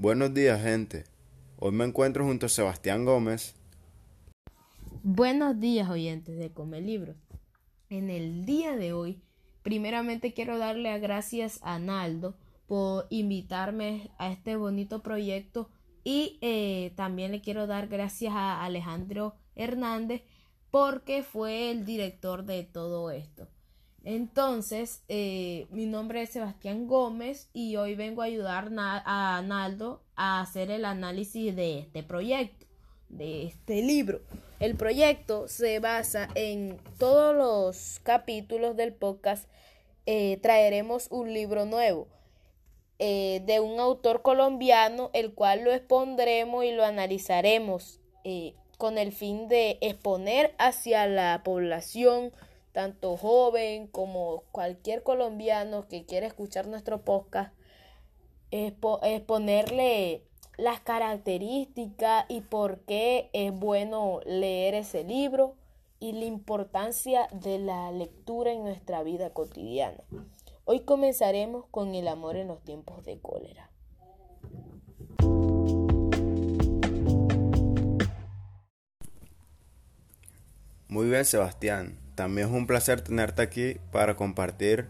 Buenos días, gente. Hoy me encuentro junto a Sebastián Gómez. Buenos días, oyentes de Come Libro. En el día de hoy, primeramente quiero darle gracias a Naldo por invitarme a este bonito proyecto y eh, también le quiero dar gracias a Alejandro Hernández porque fue el director de todo esto. Entonces, eh, mi nombre es Sebastián Gómez y hoy vengo a ayudar a Naldo a hacer el análisis de este proyecto, de este libro. El proyecto se basa en todos los capítulos del podcast. Eh, traeremos un libro nuevo eh, de un autor colombiano, el cual lo expondremos y lo analizaremos con el fin de exponer hacia la población tanto joven como cualquier colombiano que quiera escuchar nuestro podcast, es, ponerle las características y por qué es bueno leer ese libro y la importancia de la lectura en nuestra vida cotidiana. Hoy comenzaremos con el amor en los tiempos de cólera. Muy bien, Sebastián. También es un placer tenerte aquí para compartir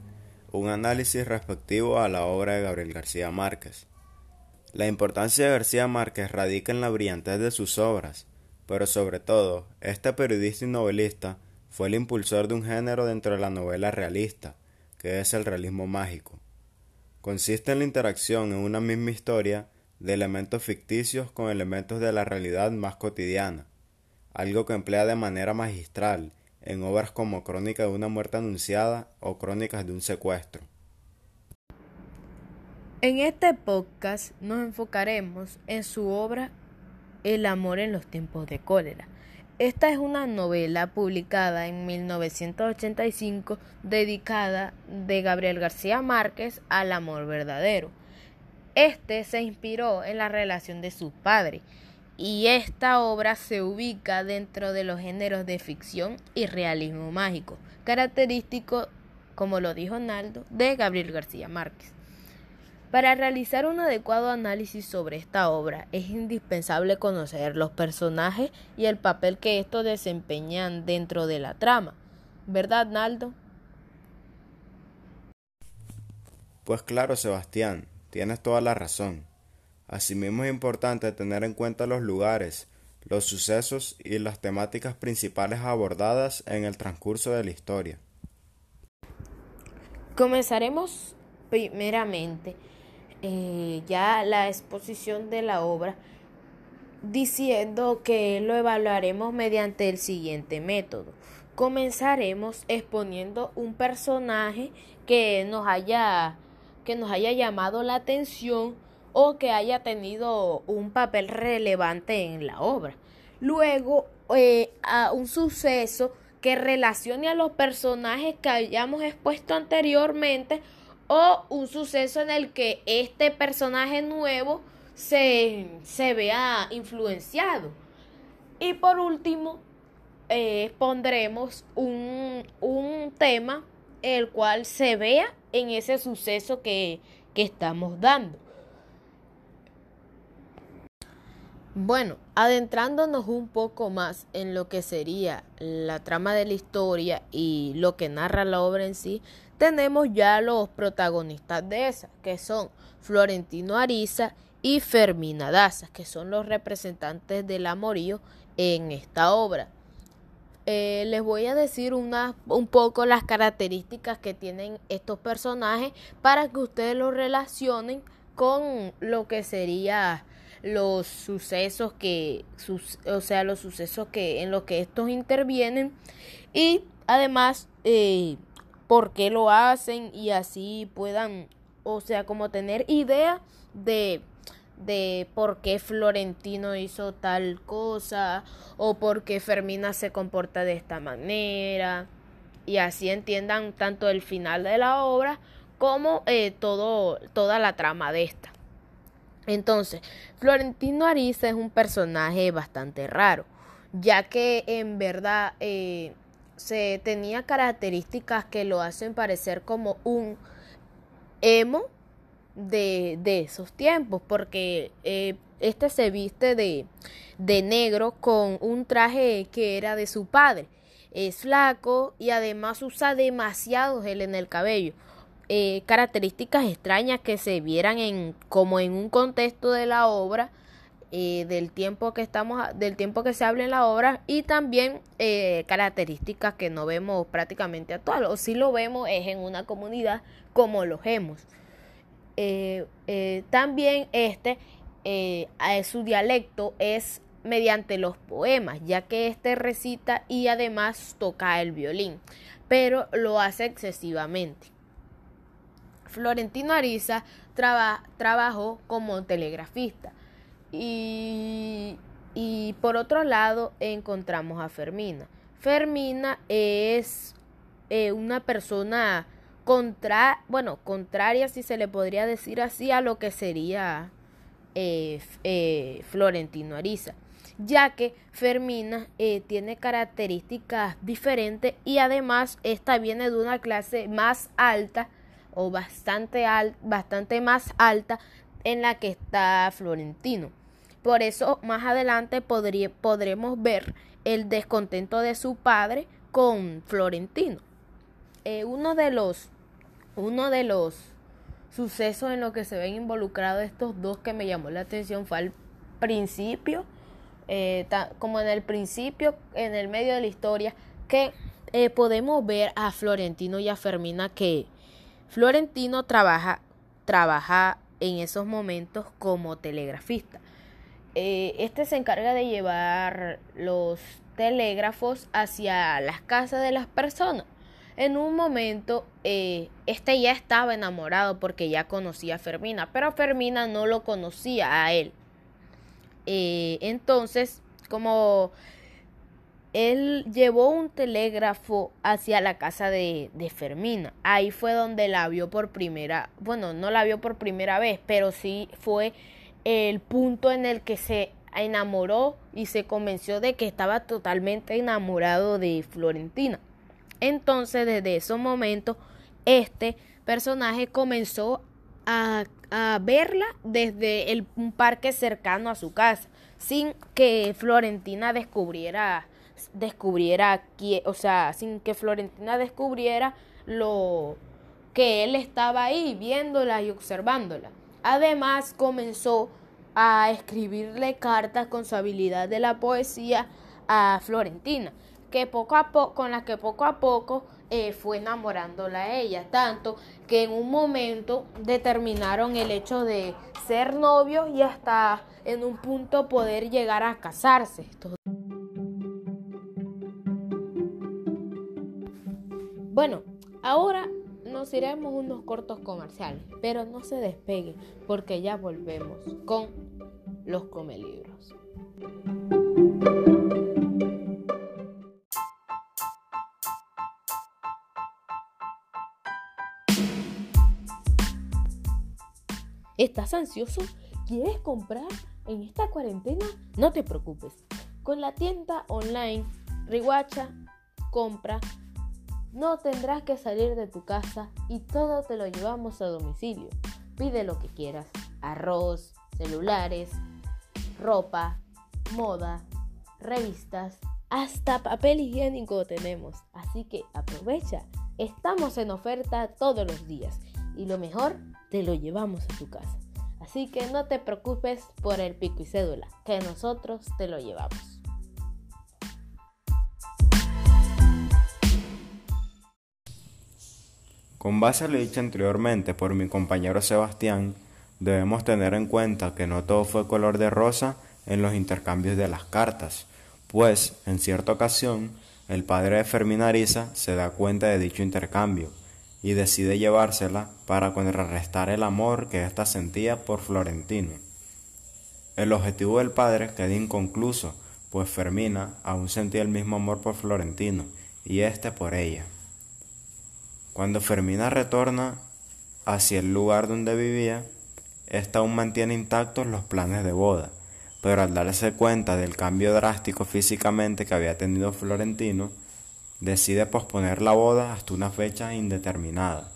un análisis respectivo a la obra de Gabriel García Márquez. La importancia de García Márquez radica en la brillantez de sus obras, pero sobre todo, este periodista y novelista fue el impulsor de un género dentro de la novela realista, que es el realismo mágico. Consiste en la interacción en una misma historia de elementos ficticios con elementos de la realidad más cotidiana, algo que emplea de manera magistral en obras como Crónica de una muerte anunciada o Crónicas de un secuestro. En este podcast nos enfocaremos en su obra El amor en los tiempos de cólera. Esta es una novela publicada en 1985 dedicada de Gabriel García Márquez al amor verdadero. Este se inspiró en la relación de su padre, y esta obra se ubica dentro de los géneros de ficción y realismo mágico, característico, como lo dijo Naldo, de Gabriel García Márquez. Para realizar un adecuado análisis sobre esta obra es indispensable conocer los personajes y el papel que estos desempeñan dentro de la trama. ¿Verdad, Naldo? Pues claro, Sebastián, tienes toda la razón. Asimismo es importante tener en cuenta los lugares, los sucesos y las temáticas principales abordadas en el transcurso de la historia. Comenzaremos primeramente eh, ya la exposición de la obra diciendo que lo evaluaremos mediante el siguiente método. Comenzaremos exponiendo un personaje que nos haya que nos haya llamado la atención o que haya tenido un papel relevante en la obra. Luego, eh, a un suceso que relacione a los personajes que hayamos expuesto anteriormente o un suceso en el que este personaje nuevo se, vea influenciado. Y por último, eh, pondremos un, un, tema el cual se vea en ese suceso que, que estamos dando. Bueno, adentrándonos un poco más en lo que sería la trama de la historia y lo que narra la obra en sí, tenemos ya los protagonistas de esa, que son Florentino Ariza y Fermina Daza, que son los representantes del amorío en esta obra. Eh, les voy a decir una, un poco las características que tienen estos personajes para que ustedes lo relacionen con lo que sería los sucesos que, o sea, los sucesos que en los que estos intervienen y además eh, por qué lo hacen y así puedan, o sea, como tener idea de de por qué Florentino hizo tal cosa o por qué Fermina se comporta de esta manera y así entiendan tanto el final de la obra como eh, todo, toda la trama de esta. Entonces, Florentino Ariza es un personaje bastante raro, ya que en verdad eh, se tenía características que lo hacen parecer como un emo de, de esos tiempos, porque eh, este se viste de, de negro con un traje que era de su padre. Es flaco y además usa demasiado gel en el cabello. Eh, características extrañas que se vieran en como en un contexto de la obra eh, del tiempo que estamos del tiempo que se habla en la obra y también eh, características que no vemos prácticamente actual o si lo vemos es en una comunidad como los hemos también este su dialecto es mediante los poemas ya que este recita y además toca el violín pero lo hace excesivamente Florentino Ariza trabajó como telegrafista. Y, y, por otro lado encontramos a Fermina. Fermina es eh, una persona contra, bueno, contraria, si se le podría decir así, a lo que sería eh, eh, Florentino Ariza, ya que Fermina tiene características diferentes y además esta viene de una clase más alta o bastante, bastante más alta en la que está Florentino. Por eso más adelante podremos ver el descontento de su padre con Florentino. Eh, uno de los uno de los sucesos en los que se ven involucrados estos dos que me llamó la atención fue al principio, eh, como en el principio, en el medio de la historia, que eh, podemos ver a Florentino y a Fermina que Florentino trabaja, trabaja en esos momentos como telegrafista. Eh, este se encarga de llevar los telégrafos hacia las casas de las personas. En un momento, eh, este ya estaba enamorado porque ya conocía a Fermina, pero Fermina no lo conocía a él. Eh, entonces, como él llevó un telégrafo hacia la casa de, de, Fermina. Ahí fue donde la vio por primera, bueno, no la vio por primera vez, pero sí fue el punto en el que se enamoró y se convenció de que estaba totalmente enamorado de Florentina. Entonces, desde ese momento, este personaje comenzó a, a verla desde el, un parque cercano a su casa, sin que Florentina descubriera descubriera, o sea, sin que Florentina descubriera lo que él estaba ahí viéndola y observándola. Además comenzó a escribirle cartas con su habilidad de la poesía a Florentina, que poco a poco, con la que poco a poco eh, fue enamorándola a ella, tanto que en un momento determinaron el hecho de ser novios y hasta en un punto poder llegar a casarse. Bueno, ahora nos iremos unos cortos comerciales, pero no se despegue porque ya volvemos con los comelibros. ¿Estás ansioso? ¿Quieres comprar en esta cuarentena? No te preocupes. Con la tienda online Riguacha compra no tendrás que salir de tu casa y todo te lo llevamos a domicilio. Pide lo que quieras. Arroz, celulares, ropa, moda, revistas, hasta papel higiénico tenemos. Así que aprovecha. Estamos en oferta todos los días y lo mejor, te lo llevamos a tu casa. Así que no te preocupes por el pico y cédula, que nosotros te lo llevamos. Con base a lo dicho anteriormente por mi compañero Sebastián, debemos tener en cuenta que no todo fue color de rosa en los intercambios de las cartas, pues en cierta ocasión el padre de Fermín Ariza se da cuenta de dicho intercambio y decide llevársela para contrarrestar el amor que ésta sentía por Florentino. El objetivo del padre queda inconcluso, pues Fermina aún sentía el mismo amor por Florentino y éste por ella. Cuando Fermina retorna hacia el lugar donde vivía, ésta aún mantiene intactos los planes de boda, pero al darse cuenta del cambio drástico físicamente que había tenido Florentino, decide posponer la boda hasta una fecha indeterminada.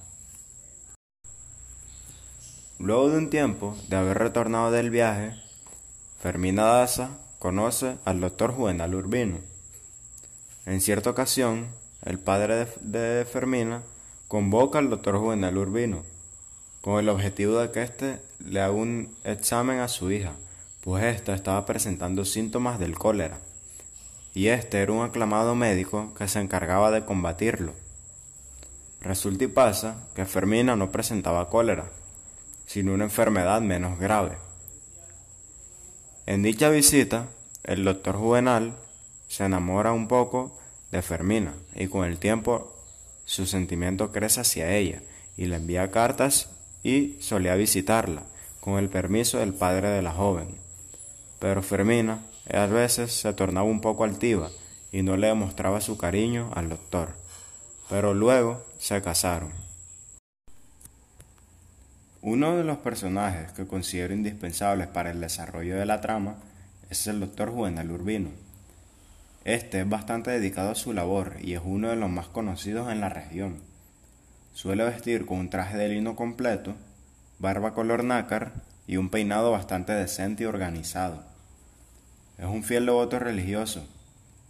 Luego de un tiempo de haber retornado del viaje, Fermina Daza conoce al doctor Juvenal Urbino. En cierta ocasión, el padre de, Fermina convoca al doctor Juvenal Urbino con el objetivo de que éste le haga un examen a su hija, pues ésta estaba presentando síntomas del cólera, y este era un aclamado médico que se encargaba de combatirlo. Resulta y pasa que Fermina no presentaba cólera, sino una enfermedad menos grave. En dicha visita, el doctor Juvenal se enamora un poco de Fermina y con el tiempo su sentimiento crece hacia ella y le envía cartas y solía visitarla con el permiso del padre de la joven. Pero Fermina a veces se tornaba un poco altiva y no le demostraba su cariño al doctor. Pero luego se casaron. Uno de los personajes que considero indispensables para el desarrollo de la trama es el doctor Juvenal Urbino. Este es bastante dedicado a su labor y es uno de los más conocidos en la región. Suele vestir con un traje de lino completo, barba color nácar y un peinado bastante decente y organizado. Es un fiel devoto religioso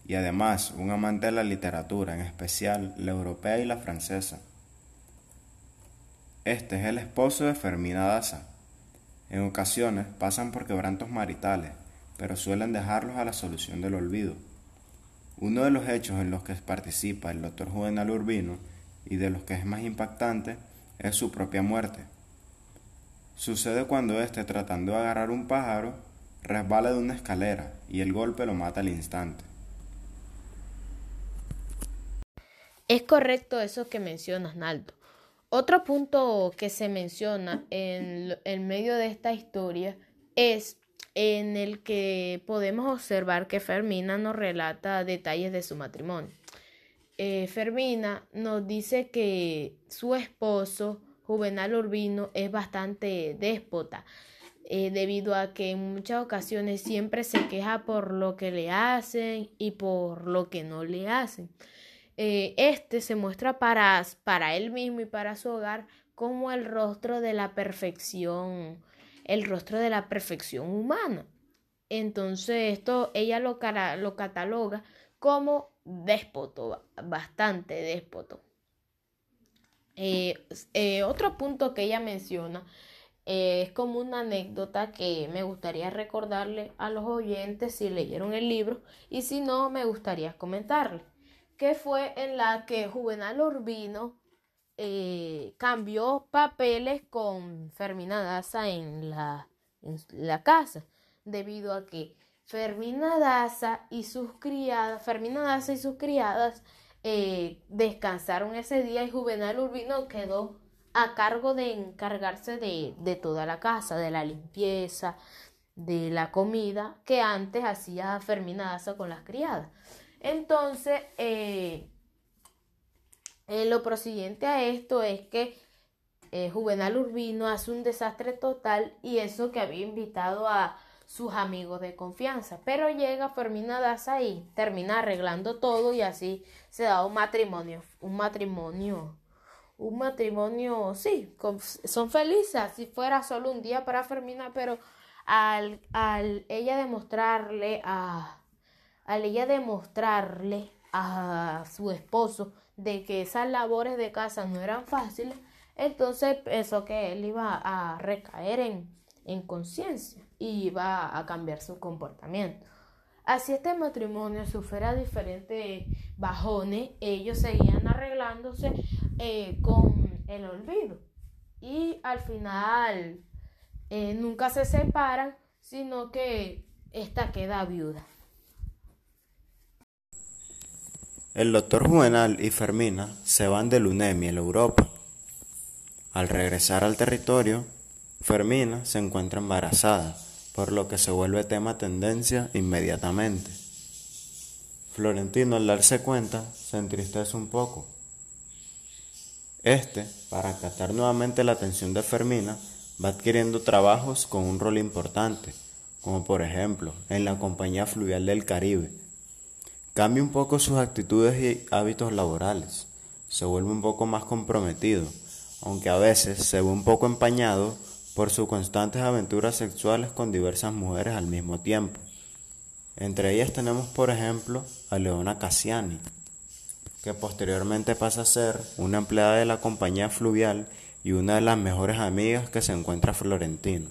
y además un amante de la literatura, en especial la europea y la francesa. Este es el esposo de Fermina Daza. En ocasiones pasan por quebrantos maritales, pero suelen dejarlos a la solución del olvido. Uno de los hechos en los que participa el doctor Juvenal Urbino y de los que es más impactante es su propia muerte. Sucede cuando éste tratando de agarrar un pájaro resbala de una escalera y el golpe lo mata al instante. Es correcto eso que mencionas, Naldo. Otro punto que se menciona en, medio de esta historia es en el que podemos observar que Fermina nos relata detalles de su matrimonio. Eh, Fermina nos dice que su esposo, Juvenal Urbino, es bastante déspota, eh, debido a que en muchas ocasiones siempre se queja por lo que le hacen y por lo que no le hacen. Eh, este se muestra para, para él mismo y para su hogar como el rostro de la perfección, el rostro de la perfección humana. Entonces esto ella lo, lo cataloga como déspoto, bastante déspoto. Eh, eh, otro punto que ella menciona es como una anécdota que me gustaría recordarle a los oyentes si leyeron el libro y si no me gustaría comentarle que fue en la que Juvenal Urbino eh, cambió papeles con Fermina Daza en la, en la casa, debido a que Fermina Daza y sus criadas, Fermina y sus criadas eh, descansaron ese día y Juvenal Urbino quedó a cargo de encargarse de, de, toda la casa, de la limpieza, de la comida que antes hacía Fermina Daza con las criadas. Entonces, eh, eh, lo prosiguiente a esto es que eh, Juvenal Urbino hace un desastre total y eso que había invitado a sus amigos de confianza. Pero llega Fermina Daza y termina arreglando todo y así se da un matrimonio, un matrimonio, un matrimonio, sí, son felices, si fuera solo un día para Fermina, pero al, al ella demostrarle a al ella demostrarle a su esposo de que esas labores de casa no eran fáciles, entonces pensó que él iba a recaer en, en conciencia y iba a cambiar su comportamiento. Así este matrimonio sufriera diferentes bajones, ellos seguían arreglándose eh, con el olvido y al final eh, nunca se separan, sino que esta queda viuda. El doctor Juvenal y Fermina se van de Lunemi en Europa. Al regresar al territorio, Fermina se encuentra embarazada, por lo que se vuelve tema tendencia inmediatamente. Florentino al darse cuenta se entristece un poco. Este, para captar nuevamente la atención de Fermina, va adquiriendo trabajos con un rol importante, como por ejemplo en la Compañía Fluvial del Caribe, Cambia un poco sus actitudes y hábitos laborales. Se vuelve un poco más comprometido, aunque a veces se ve un poco empañado por sus constantes aventuras sexuales con diversas mujeres al mismo tiempo. Entre ellas tenemos, por ejemplo, a Leona Cassiani, que posteriormente pasa a ser una empleada de la compañía fluvial y una de las mejores amigas que se encuentra Florentino.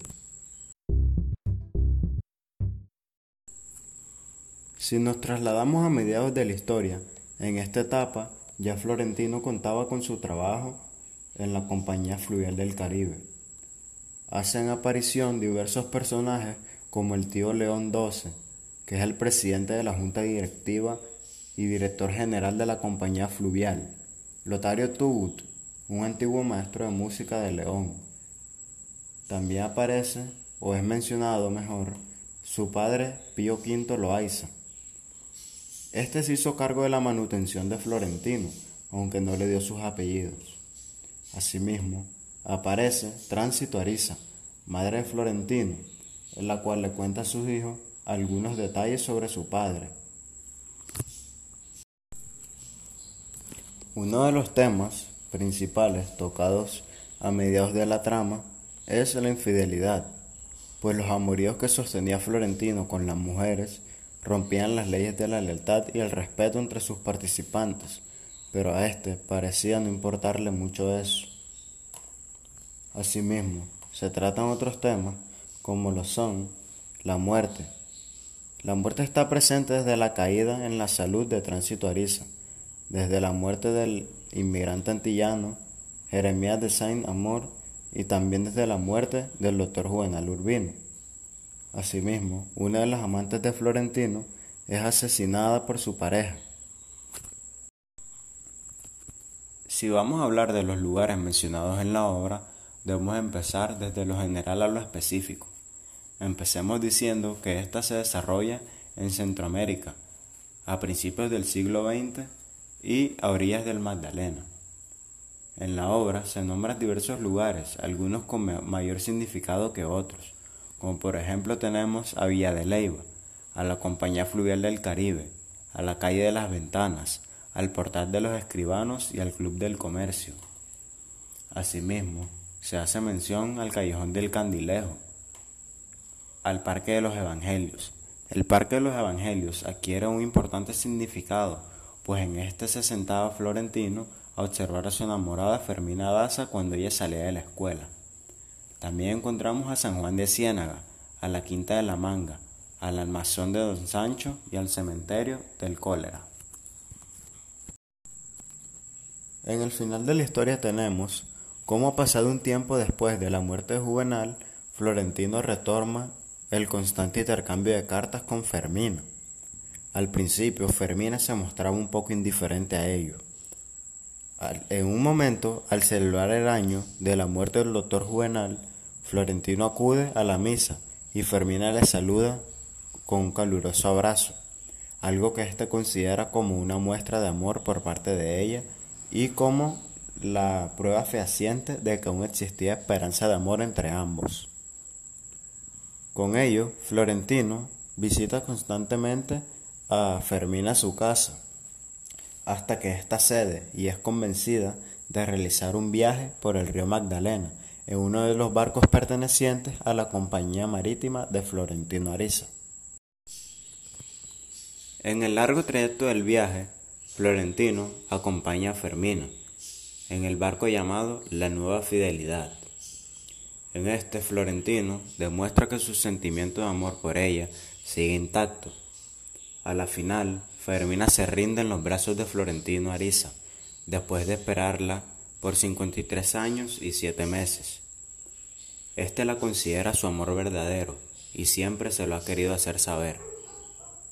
Si nos trasladamos a mediados de la historia, en esta etapa ya Florentino contaba con su trabajo en la Compañía Fluvial del Caribe. Hacen aparición diversos personajes como el tío León XII, que es el presidente de la Junta Directiva y director general de la Compañía Fluvial, Lotario Tubut, un antiguo maestro de música de León. También aparece, o es mencionado mejor, su padre Pío V Loaiza. Este se hizo cargo de la manutención de Florentino, aunque no le dio sus apellidos. Asimismo, aparece Tránsito Ariza, madre de Florentino, en la cual le cuenta a sus hijos algunos detalles sobre su padre. Uno de los temas principales tocados a mediados de la trama es la infidelidad, pues los amoríos que sostenía Florentino con las mujeres rompían las leyes de la lealtad y el respeto entre sus participantes, pero a este parecía no importarle mucho eso. Asimismo, se tratan otros temas como lo son la muerte. La muerte está presente desde la caída en la salud de Tránsito Ariza, desde la muerte del inmigrante antillano Jeremías de Saint Amor y también desde la muerte del doctor Juvenal Urbino. Asimismo, una de las amantes de Florentino es asesinada por su pareja. Si vamos a hablar de los lugares mencionados en la obra, debemos empezar desde lo general a lo específico. Empecemos diciendo que ésta se desarrolla en Centroamérica, a principios del siglo XX y a orillas del Magdalena. En la obra se nombran diversos lugares, algunos con mayor significado que otros como por ejemplo tenemos a Villa de Leyva, a la Compañía Fluvial del Caribe, a la Calle de las Ventanas, al Portal de los Escribanos y al Club del Comercio. Asimismo, se hace mención al Callejón del Candilejo, al Parque de los Evangelios. El Parque de los Evangelios adquiere un importante significado, pues en este se sentaba Florentino a observar a su enamorada Fermina Daza cuando ella salía de la escuela. También encontramos a San Juan de Ciénaga, a la Quinta de la Manga, al almazón de Don Sancho y al cementerio del Cólera. En el final de la historia tenemos cómo pasado un tiempo después de la muerte de Juvenal, Florentino retorna el constante intercambio de cartas con Fermina. Al principio Fermina se mostraba un poco indiferente a ello. En un momento, al celebrar el año de la muerte del doctor Juvenal, Florentino acude a la misa y Fermina le saluda con un caluroso abrazo, algo que éste considera como una muestra de amor por parte de ella y como la prueba fehaciente de que aún existía esperanza de amor entre ambos. Con ello, Florentino visita constantemente a Fermina a su casa, hasta que ésta cede y es convencida de realizar un viaje por el río Magdalena, en uno de los barcos pertenecientes a la compañía marítima de Florentino Ariza. En el largo trayecto del viaje, Florentino acompaña a Fermina en el barco llamado La Nueva Fidelidad. En este Florentino demuestra que su sentimiento de amor por ella sigue intacto. A la final, Fermina se rinde en los brazos de Florentino Ariza, después de esperarla por 53 años y 7 meses. Este la considera su amor verdadero y siempre se lo ha querido hacer saber.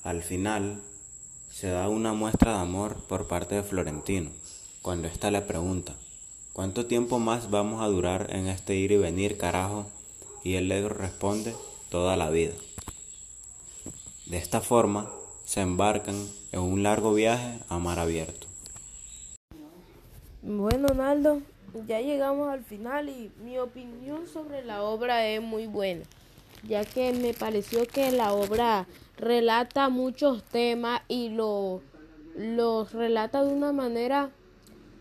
Al final, se da una muestra de amor por parte de Florentino, cuando ésta le pregunta, ¿cuánto tiempo más vamos a durar en este ir y venir, carajo? Y él le responde, toda la vida. De esta forma, se embarcan en un largo viaje a mar abierto. Bueno, Naldo, ya llegamos al final y mi opinión sobre la obra es muy buena, ya que me pareció que la obra relata muchos temas y los relata de una manera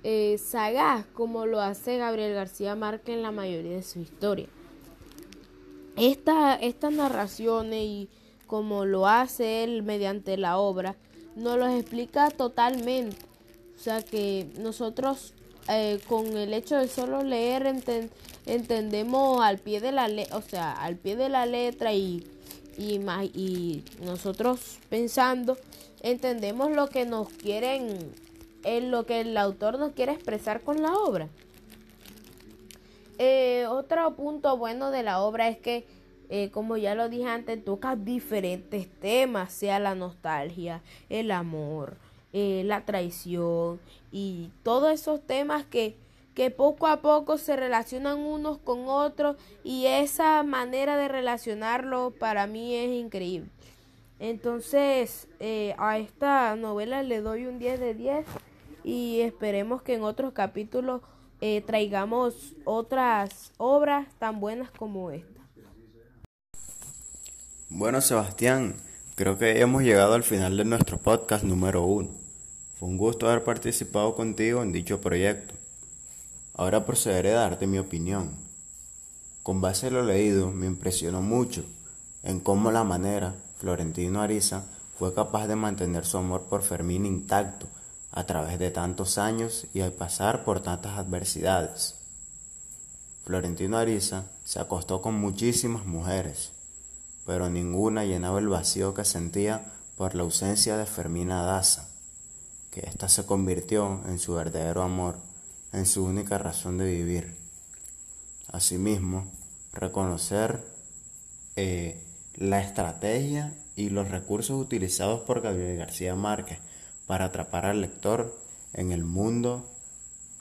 eh, sagaz, como lo hace Gabriel García Márquez en la mayoría de su historia. esta, estas narraciones y como lo hace él mediante la obra, nos lo explica totalmente. O sea que nosotros eh, con el hecho de solo leer entendemos al pie de la o sea, al pie de la letra y, y, y nosotros pensando entendemos lo que nos quieren, en lo que el autor nos quiere expresar con la obra. Eh, otro punto bueno de la obra es que, eh, como ya lo dije antes, toca diferentes temas, sea la nostalgia, el amor, eh, la traición y todos esos temas que, que poco a poco se relacionan unos con otros y esa manera de relacionarlo para mí es increíble. Entonces, eh, a esta novela le doy un 10 de 10 y esperemos que en otros capítulos eh, traigamos otras obras tan buenas como esta. Bueno, Sebastián, creo que hemos llegado al final de nuestro podcast número 1. Fue un gusto haber participado contigo en dicho proyecto. Ahora procederé a darte mi opinión. Con base en lo leído, me impresionó mucho en cómo la manera Florentino Ariza fue capaz de mantener su amor por Fermín intacto a través de tantos años y al pasar por tantas adversidades. Florentino Ariza se acostó con muchísimas mujeres, pero ninguna llenaba el vacío que sentía por la ausencia de Fermina Daza, que ésta se convirtió en su verdadero amor, en su única razón de vivir. Asimismo, reconocer eh, la estrategia y los recursos utilizados por Gabriel García Márquez para atrapar al lector en el mundo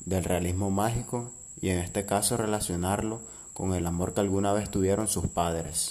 del realismo mágico y en este caso relacionarlo con el amor que alguna vez tuvieron sus padres.